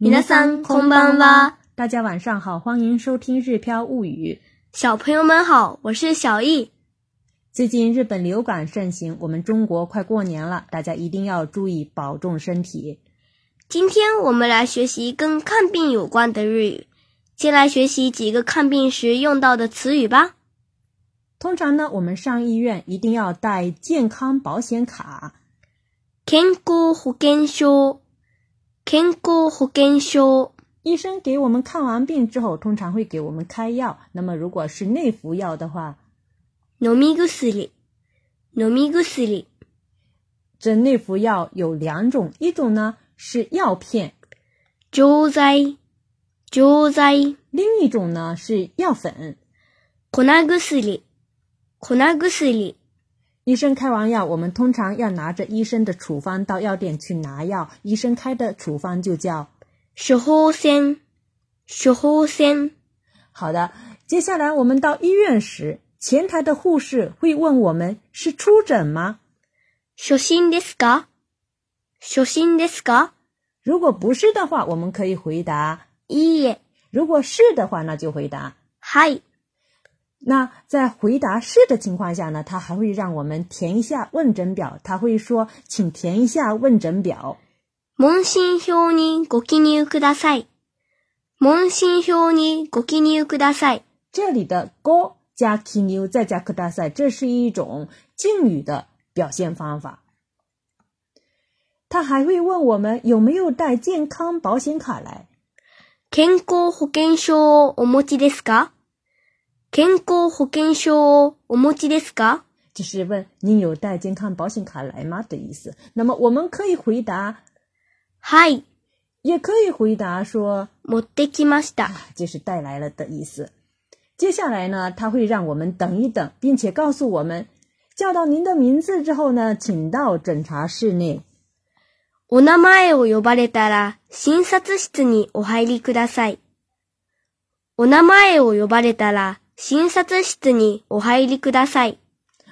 んこん空ん吧！大家晚上好，欢迎收听《日飘物语》。小朋友们好，我是小易。最近日本流感盛行，我们中国快过年了，大家一定要注意保重身体。今天我们来学习跟看病有关的日语，先来学习几个看病时用到的词语吧。通常呢，我们上医院一定要带健康保险卡。健康保险证。健康保険証。医生给我们看完病之后，通常会给我们开药。那么，如果是内服药的话，ノミグスリ、ノ这内服药有两种，一种呢是药片，錠剤、錠剤。另一种呢是药粉，粉薬粉薬医生开完药，我们通常要拿着医生的处方到药店去拿药。医生开的处方就叫处方，处方。好的，接下来我们到医院时，前台的护士会问我们是出诊吗？出身ですか？出身ですか？如果不是的话，我们可以回答いい。如果是的话，那就回答はい。那在回答是的情况下呢，他还会让我们填一下问诊表。他会说：“请填一下问诊表。”問診票にご記入ください。問診票にご記入ください。这里的“ご”加“記入”再加“ください”，这是一种敬语的表现方法。他还会问我们有没有带健康保险卡来。健康保険証お持ちですか？健康保証をお持ちですか？就是问您有带健康保险卡来吗的意思。那么我们可以回答，はい，也可以回答说持ってきました，就是带来了的意思。接下来呢，他会让我们等一等，并且告诉我们，叫到您的名字之后呢，请到诊查室内。お名前を呼ばれたら診察室にお入りください。お名前を呼ばれたら診察室にお入りください。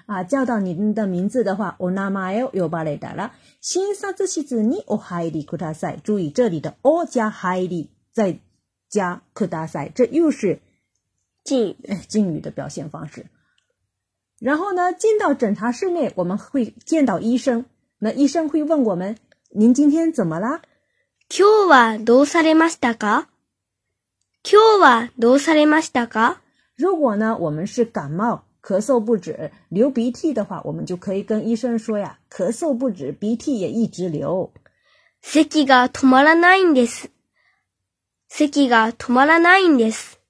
啊，叫到你的名字的话，お名前を呼ばれたら，診察室にお入りください。注意这里的“お”加“入り”再加“ください”，这又是敬敬语的表现方式。然后呢，进到诊察室内，我们会见到医生。那医生会问我们：“您今天怎么了？”今日はどうされましたか？今日はどうされましたか？如果呢，我们是感冒、咳嗽不止、流鼻涕的话，我们就可以跟医生说呀，咳嗽不止，鼻涕也一直流。咳が止まらないんです。咳が止まらないんです。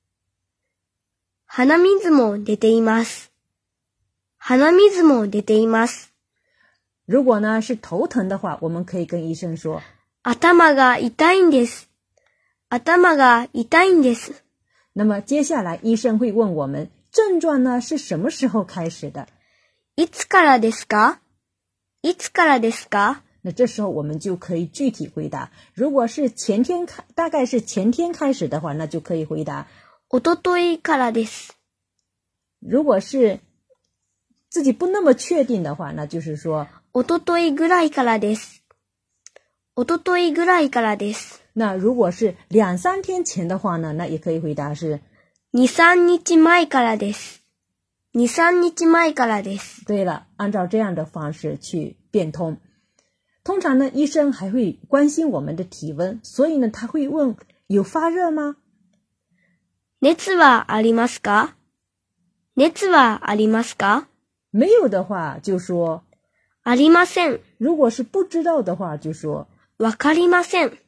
鼻水も出ています。鼻水も出ています。如果呢是头疼的话，我们可以跟医生说。頭が痛いんです。頭が痛いんです。那么接下来医生会问我们症状呢是什么时候开始的？いつからですか？いつからですか？那这时候我们就可以具体回答。如果是前天开，大概是前天开始的话，那就可以回答。一昨日からです。如果是自己不那么确定的话，那就是说。一昨日ぐらいからです。一昨日ぐらいからです。那如果是两三天前的话呢？那也可以回答是二三日前からです。二三日前からです。对了，按照这样的方式去变通。通常呢，医生还会关心我们的体温，所以呢，他会问有发热吗？熱はありますか？熱はありますか？没有的话就说ありません。如果是不知道的话就说わかりません。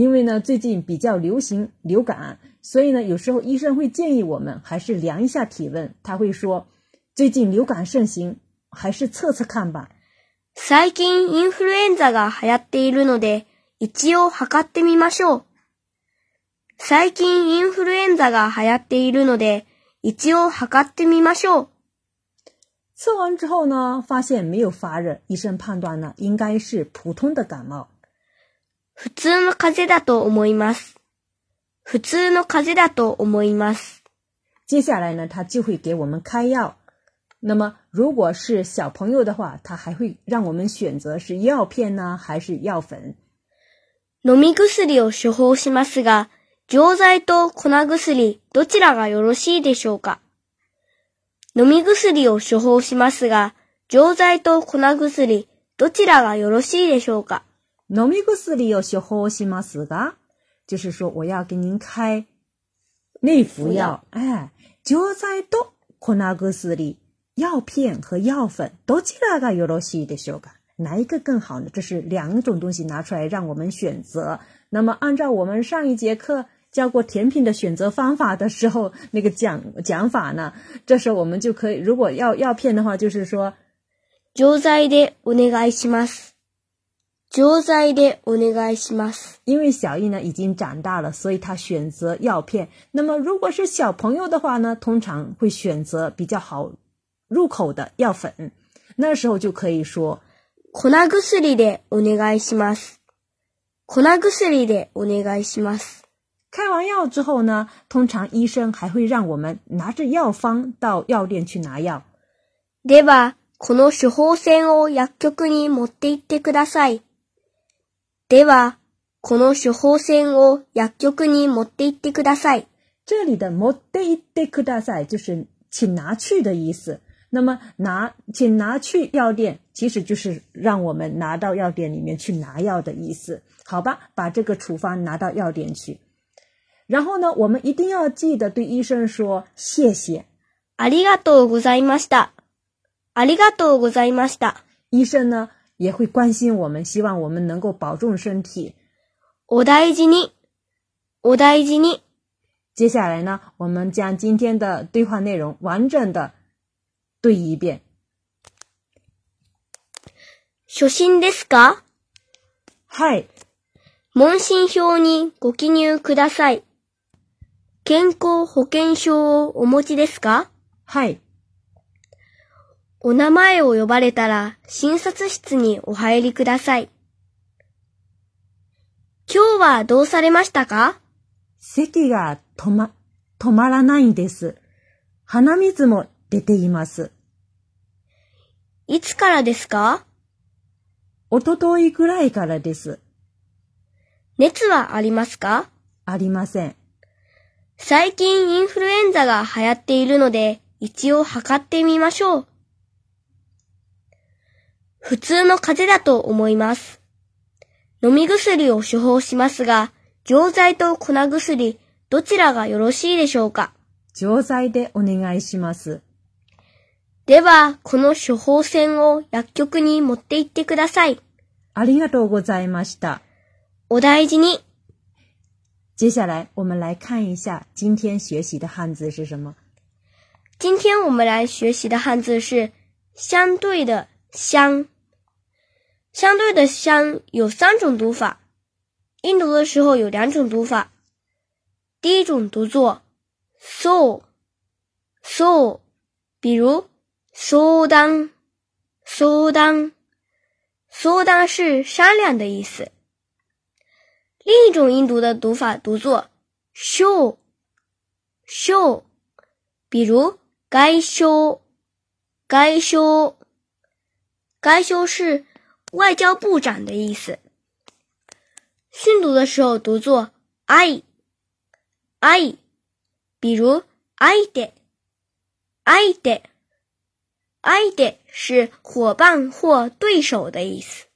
因为呢，最近比较流行流感，所以呢，有时候医生会建议我们还是量一下体温。他会说，最近流感盛行，还是测测看吧。最近インフルエンザが流行っているので、一応測ってみましょう。最近インフルエンザが流行っているので、一応測ってみましょう。测完之后呢，发现没有发热，医生判断呢，应该是普通的感冒。普通の風だと思います。普通の風だと思います。接下来呢，他就会给我们开药。那么，如果是小朋友的话，他还会让我们选择是药片呢，还是药粉。飲み薬を処方しますが、錠剤と粉薬、どちらがよろしいでしょうか飲み薬を処方しますが、錠剤と粉薬、どちらがよろしいでしょうか那米个事里要学学习嘛？是的，就是说我要给您开内服药，哎，药材多，可那格事里药片和药粉都几那个俄罗斯的，是吧？哪一个更好呢？这是两种东西拿出来让我们选择。那么按照我们上一节课教过甜品的选择方法的时候那个讲讲法呢，这时候我们就可以，如果要药片的话，就是说，药材的お願いします。药剂でお願いします。因为小易呢已经长大了，所以他选择药片。那么如果是小朋友的话呢，通常会选择比较好入口的药粉。那时候就可以说，粉薬でお願いします。粉薬でお願いします。开完药之后呢，通常医生还会让我们拿着药方到药店去拿药。ではこの処方箋を薬局に持って行ってください。では、この処方箋を薬局に持って行ってください。这里的“持って行ってください”就是“请拿去”的意思。那么拿，请拿去药店，其实就是让我们拿到药店里面去拿药的意思。好吧，把这个处方拿到药店去。然后呢，我们一定要记得对医生说谢谢。ありがとうございました。ありがとうございました。医生呢？也会关心我们，希望我们能够保重身体。我待机你，我待机你。接下来呢，我们将今天的对话内容完整的对一遍。小心ですか？い。問診票にご記入ください。健康保険証をお持ちですか？い。お名前を呼ばれたら診察室にお入りください。今日はどうされましたか咳が止ま、止まらないんです。鼻水も出ています。いつからですかおとといくらいからです。熱はありますかありません。最近インフルエンザが流行っているので、一応測ってみましょう。普通の風邪だと思います。飲み薬を処方しますが、錠剤と粉薬、どちらがよろしいでしょうか錠剤でお願いします。では、この処方箋を薬局に持って行ってください。ありがとうございました。お大事に。接下来，我们来看一下今天学习的汉字是什么。今天我们来学习的汉字是“相对的”相相对的相有三种读法，音读的时候有两种读法。第一种读作 so so，比如 so down so down so down 是商量的意思。另一种音读的读法读作 show show，比如该修该修。该修饰外交部长的意思。训读的时候读作 i，i，比如 i d i d i did 是伙伴或对手的意思。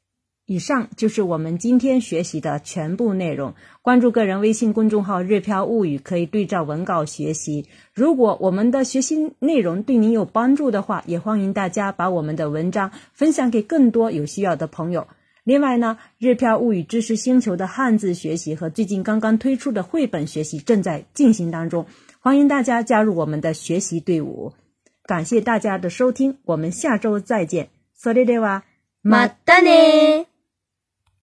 以上就是我们今天学习的全部内容。关注个人微信公众号“日飘物语”，可以对照文稿学习。如果我们的学习内容对您有帮助的话，也欢迎大家把我们的文章分享给更多有需要的朋友。另外呢，日飘物语知识星球的汉字学习和最近刚刚推出的绘本学习正在进行当中，欢迎大家加入我们的学习队伍。感谢大家的收听，我们下周再见。s o で i d a 马达